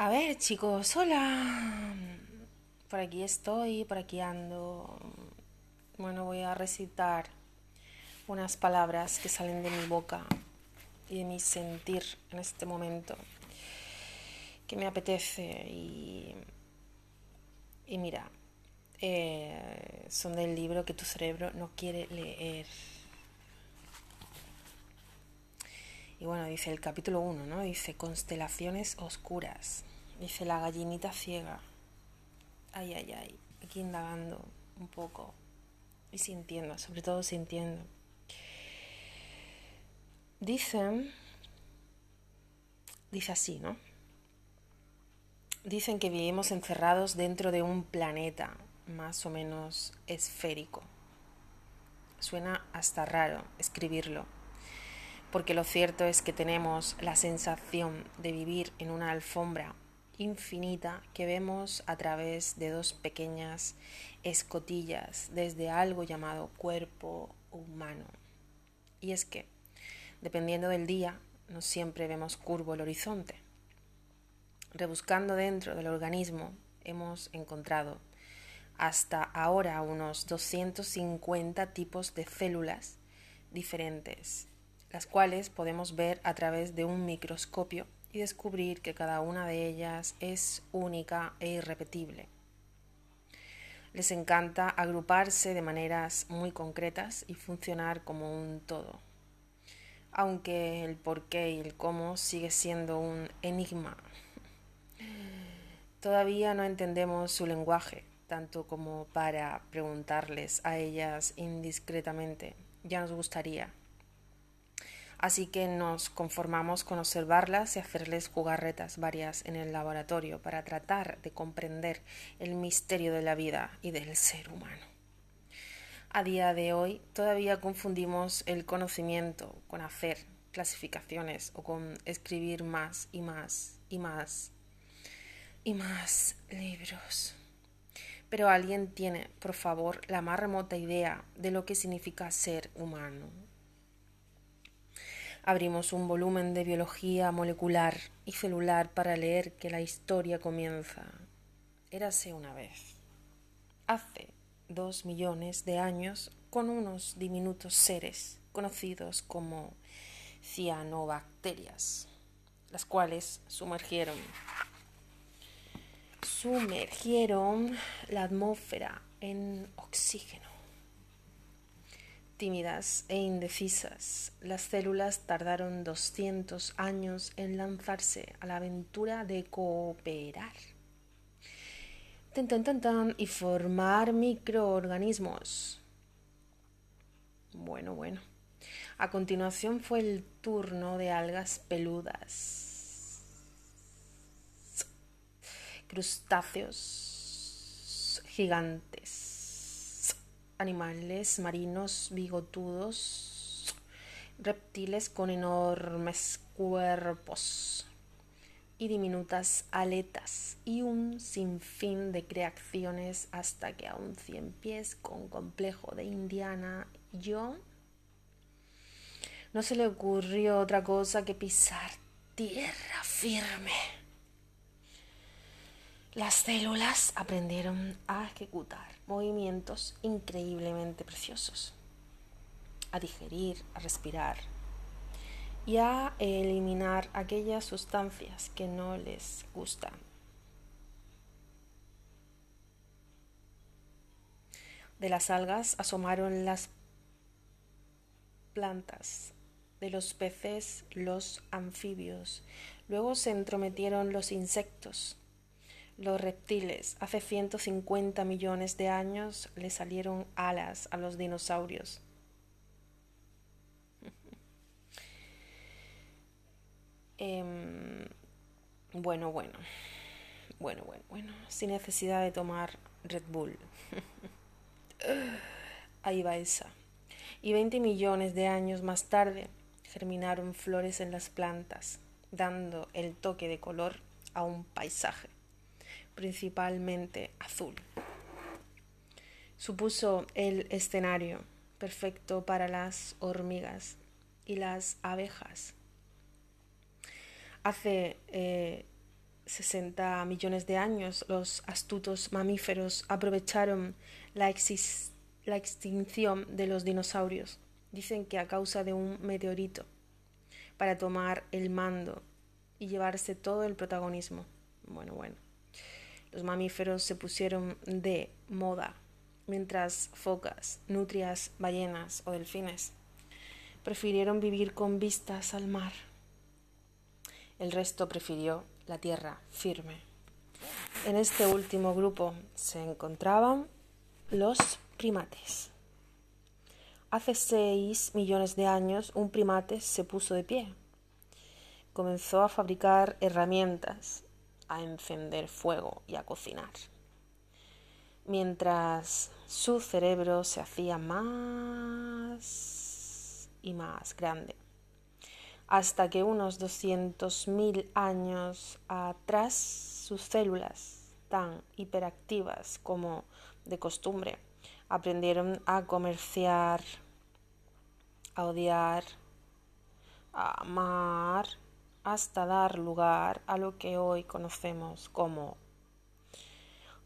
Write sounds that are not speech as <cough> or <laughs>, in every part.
A ver, chicos, hola. Por aquí estoy, por aquí ando. Bueno, voy a recitar unas palabras que salen de mi boca y de mi sentir en este momento que me apetece y, y mira, eh, son del libro que tu cerebro no quiere leer. Y bueno, dice el capítulo 1, ¿no? Dice constelaciones oscuras. Dice la gallinita ciega. Ay, ay, ay. Aquí indagando un poco y sintiendo, sobre todo sintiendo. Dicen, dice así, ¿no? Dicen que vivimos encerrados dentro de un planeta más o menos esférico. Suena hasta raro escribirlo, porque lo cierto es que tenemos la sensación de vivir en una alfombra infinita que vemos a través de dos pequeñas escotillas desde algo llamado cuerpo humano. Y es que, dependiendo del día, no siempre vemos curvo el horizonte. Rebuscando dentro del organismo, hemos encontrado hasta ahora unos 250 tipos de células diferentes, las cuales podemos ver a través de un microscopio y descubrir que cada una de ellas es única e irrepetible. Les encanta agruparse de maneras muy concretas y funcionar como un todo, aunque el por qué y el cómo sigue siendo un enigma. Todavía no entendemos su lenguaje, tanto como para preguntarles a ellas indiscretamente. Ya nos gustaría. Así que nos conformamos con observarlas y hacerles jugarretas varias en el laboratorio para tratar de comprender el misterio de la vida y del ser humano. A día de hoy todavía confundimos el conocimiento con hacer clasificaciones o con escribir más y más y más y más libros. Pero alguien tiene, por favor, la más remota idea de lo que significa ser humano. Abrimos un volumen de biología molecular y celular para leer que la historia comienza. Érase una vez, hace dos millones de años, con unos diminutos seres conocidos como cianobacterias, las cuales sumergieron sumergieron la atmósfera en oxígeno. Tímidas e indecisas, las células tardaron 200 años en lanzarse a la aventura de cooperar y formar microorganismos. Bueno, bueno. A continuación fue el turno de algas peludas crustáceos gigantes, animales marinos bigotudos, reptiles con enormes cuerpos y diminutas aletas y un sinfín de creaciones hasta que a un cien pies con complejo de Indiana yo no se le ocurrió otra cosa que pisar tierra firme. Las células aprendieron a ejecutar movimientos increíblemente preciosos, a digerir, a respirar y a eliminar aquellas sustancias que no les gustan. De las algas asomaron las plantas, de los peces los anfibios, luego se entrometieron los insectos, los reptiles, hace 150 millones de años, le salieron alas a los dinosaurios. <laughs> Em, bueno, bueno, bueno, bueno, bueno, sin necesidad de tomar Red Bull. <laughs> Ahí va esa. Y 20 millones de años más tarde germinaron flores en las plantas, dando el toque de color a un paisaje principalmente azul. Supuso el escenario perfecto para las hormigas y las abejas. Hace 60 millones de años, los astutos mamíferos aprovecharon la, la extinción de los dinosaurios. Dicen que a causa de un meteorito, para tomar el mando y llevarse todo el protagonismo. Bueno, bueno. Los mamíferos se pusieron de moda, mientras focas, nutrias, ballenas o delfines prefirieron vivir con vistas al mar. El resto prefirió la tierra firme. En este último grupo se encontraban los primates. Hace seis millones de años un primate se puso de pie. Comenzó a fabricar herramientas, a encender fuego y a cocinar. Mientras su cerebro se hacía más y más grande hasta que unos 200.000 años atrás sus células, tan hiperactivas como de costumbre, aprendieron a comerciar, a odiar, a amar, hasta dar lugar a lo que hoy conocemos como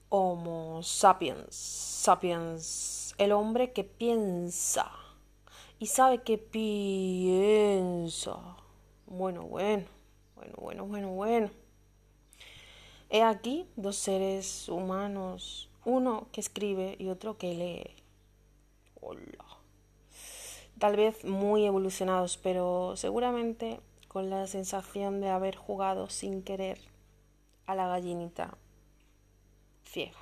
Homo sapiens, sapiens, el hombre que piensa y sabe que piensa. Bueno, bueno, bueno, bueno, bueno, bueno. He aquí dos seres humanos, uno que escribe y otro que lee. Hola. Tal vez muy evolucionados, pero seguramente con la sensación de haber jugado sin querer a la gallinita ciega.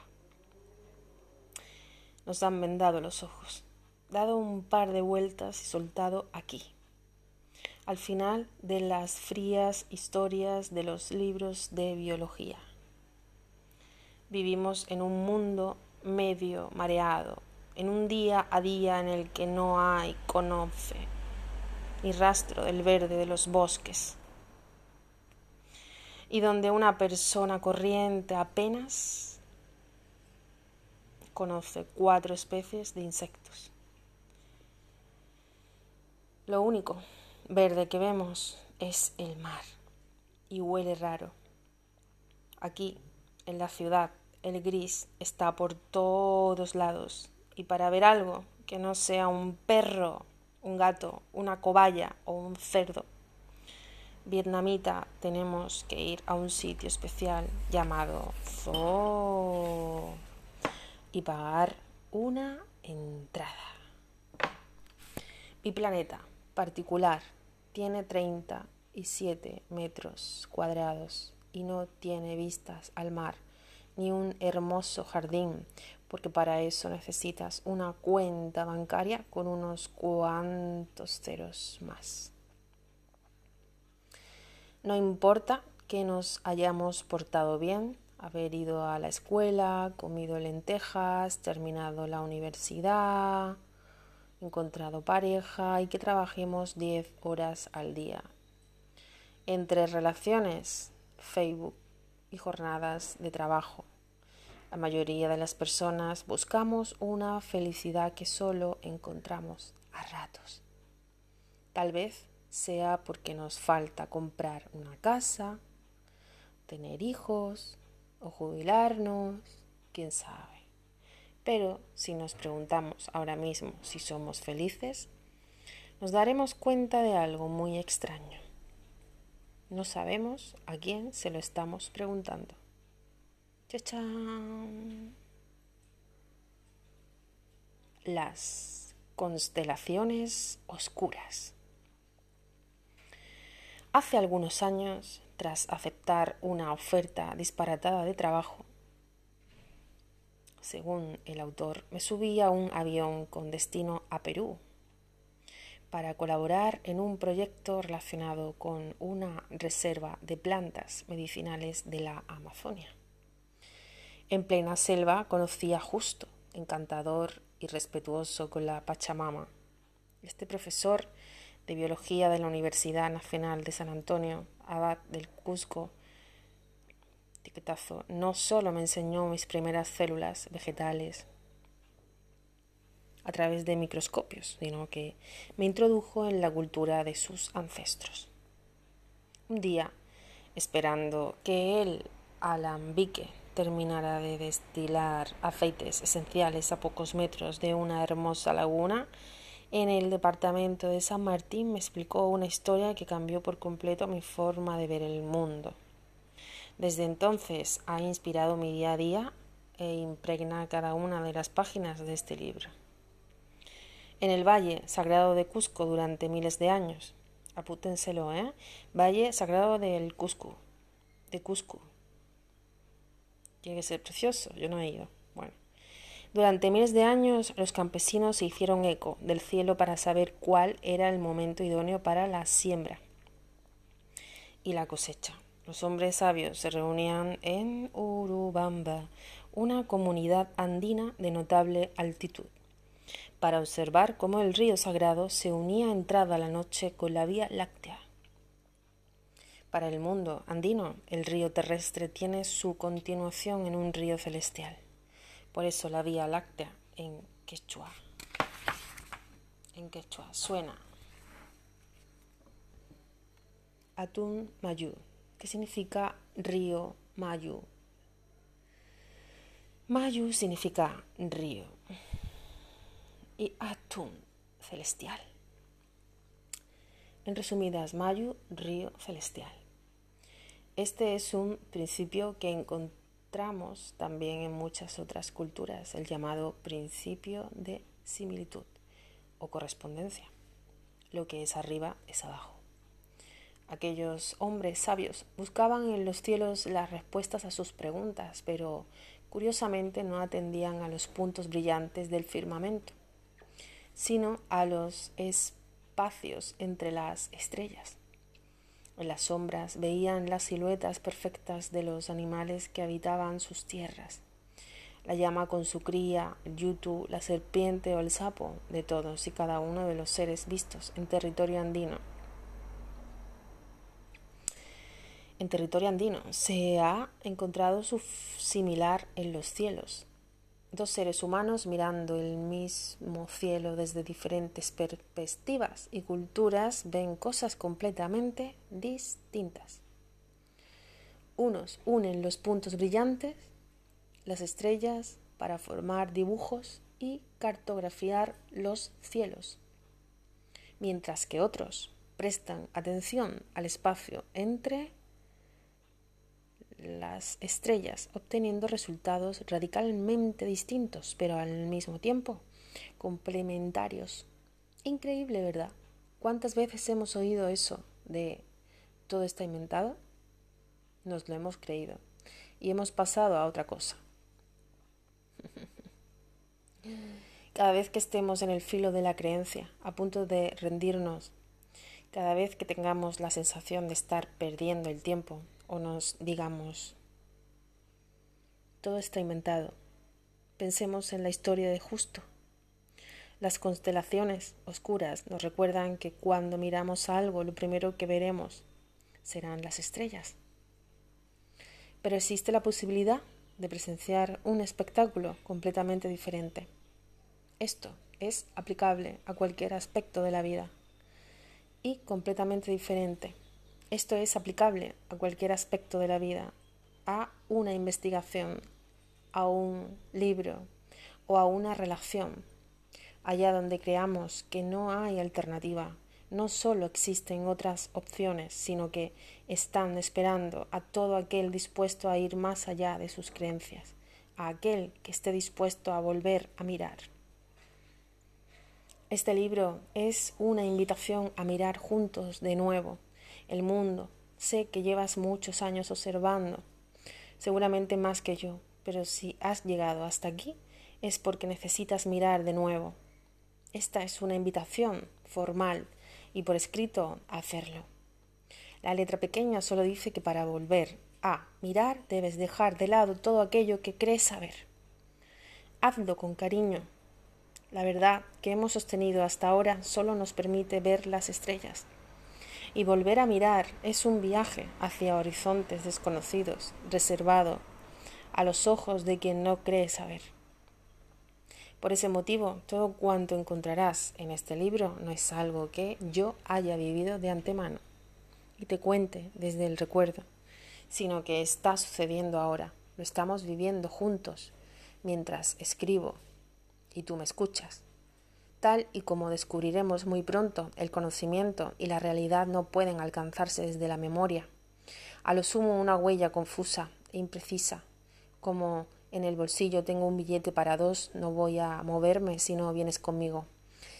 Nos han vendado los ojos dado un par de vueltas y soltado aquí, al final de las frías historias de los libros de biología. Vivimos en un mundo medio mareado, en un día a día en el que no hay conoce ni rastro del verde de los bosques, y donde una persona corriente apenas conoce cuatro especies de insectos. Lo único verde que vemos es el mar y huele raro. Aquí, en la ciudad, el gris está por todos lados y para ver algo que no sea un perro, un gato, una cobaya o un cerdo vietnamita tenemos que ir a un sitio especial llamado Zoo y pagar una entrada. Mi planeta particular tiene 37 metros cuadrados y no tiene vistas al mar ni un hermoso jardín, porque para eso necesitas una cuenta bancaria con unos cuantos ceros más. No importa que nos hayamos portado bien, haber ido a la escuela, comido lentejas, terminado la universidad, encontrado pareja y que trabajemos 10 horas al día. Entre relaciones, Facebook y jornadas de trabajo. La mayoría de las personas buscamos una felicidad que solo encontramos a ratos. Tal vez sea porque nos falta comprar una casa, tener hijos o jubilarnos, quién sabe. Pero si nos preguntamos ahora mismo si somos felices, nos daremos cuenta de algo muy extraño. No sabemos a quién se lo estamos preguntando. ¡Chachán! Las constelaciones oscuras. Hace algunos años, tras aceptar una oferta disparatada de trabajo, según el autor, me subí a un avión con destino a Perú para colaborar en un proyecto relacionado con una reserva de plantas medicinales de la Amazonia. En plena selva conocí a Justo, encantador y respetuoso con la Pachamama. Este profesor de biología de la Universidad Nacional de San Antonio, abad del Cusco, no solo me enseñó mis primeras células vegetales a través de microscopios, sino que me introdujo en la cultura de sus ancestros. Un día, esperando que el alambique terminara de destilar aceites esenciales a pocos metros de una hermosa laguna, en el departamento de San Martín me explicó una historia que cambió por completo mi forma de ver el mundo. Desde entonces ha inspirado mi día a día e impregna cada una de las páginas de este libro. En el Valle Sagrado de Cusco durante miles de años, apútenselo, ¿eh? Valle Sagrado del Cusco, de Cusco. Tiene que ser precioso, yo no he ido. Bueno. Durante miles de años los campesinos se hicieron eco del cielo para saber cuál era el momento idóneo para la siembra y la cosecha. Los hombres sabios se reunían en Urubamba, una comunidad andina de notable altitud, para observar cómo el río sagrado se unía entrada la noche con la Vía Láctea. Para el mundo andino, el río terrestre tiene su continuación en un río celestial. Por eso la Vía Láctea en quechua, en quechua suena Atun Mayu, que significa río Mayu. Mayu significa río y Atun celestial. En resumidas, Mayu, río celestial. Este es un principio que encontramos también en muchas otras culturas el llamado principio de similitud o correspondencia. Lo que es arriba es abajo. Aquellos hombres sabios buscaban en los cielos las respuestas a sus preguntas, pero curiosamente no atendían a los puntos brillantes del firmamento, sino a los espacios entre las estrellas. En las sombras veían las siluetas perfectas de los animales que habitaban sus tierras. La llama con su cría, el yutu, la serpiente o el sapo, de todos y cada uno de los seres vistos en territorio andino. En territorio andino se ha encontrado su similar en los cielos, dos seres humanos mirando el mismo cielo desde diferentes perspectivas y culturas ven cosas completamente distintas. Unos unen los puntos brillantes, las estrellas, para formar dibujos y cartografiar los cielos, mientras que otros prestan atención al espacio entre las estrellas, obteniendo resultados radicalmente distintos, pero al mismo tiempo complementarios. Increíble, ¿verdad? ¿Cuántas veces hemos oído eso de todo está inventado? Nos lo hemos creído y hemos pasado a otra cosa. <laughs> Cada vez que estemos en el filo de la creencia, a punto de rendirnos, cada vez que tengamos la sensación de estar perdiendo el tiempo, o nos digamos, todo está inventado. Pensemos en la historia de Justo. Las constelaciones oscuras nos recuerdan que cuando miramos algo lo primero que veremos serán las estrellas. Pero existe la posibilidad de presenciar un espectáculo completamente diferente. Esto es aplicable a cualquier aspecto de la vida y completamente diferente esto es aplicable a cualquier aspecto de la vida, a una investigación, a un libro o a una relación, allá donde creamos que no hay alternativa, no solo existen otras opciones, sino que están esperando a todo aquel dispuesto a ir más allá de sus creencias, a aquel que esté dispuesto a volver a mirar. Este libro es una invitación a mirar juntos de nuevo el mundo. Sé que llevas muchos años observando, seguramente más que yo, pero si has llegado hasta aquí es porque necesitas mirar de nuevo. Esta es una invitación formal y por escrito a hacerlo. La letra pequeña solo dice que para volver a mirar debes dejar de lado todo aquello que crees saber. Hazlo con cariño. La verdad que hemos sostenido hasta ahora solo nos permite ver las estrellas y volver a mirar es un viaje hacia horizontes desconocidos, reservado a los ojos de quien no cree saber. Por ese motivo, todo cuanto encontrarás en este libro no es algo que yo haya vivido de antemano y te cuente desde el recuerdo, sino que está sucediendo ahora, lo estamos viviendo juntos mientras escribo y tú me escuchas. Tal y como descubriremos muy pronto, el conocimiento y la realidad no pueden alcanzarse desde la memoria. A lo sumo una huella confusa e imprecisa, como en el bolsillo tengo un billete para dos, no voy a moverme si no vienes conmigo.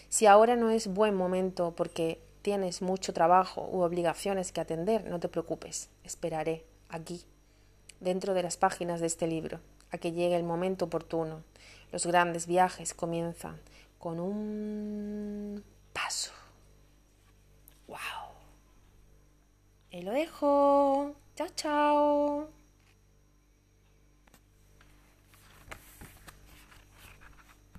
Si ahora no es buen momento porque tienes mucho trabajo u obligaciones que atender, no te preocupes, esperaré aquí, dentro de las páginas de este libro, a que llegue el momento oportuno. Los grandes viajes comienzan con un paso. ¡Wow! Y lo dejo. Chao, chao.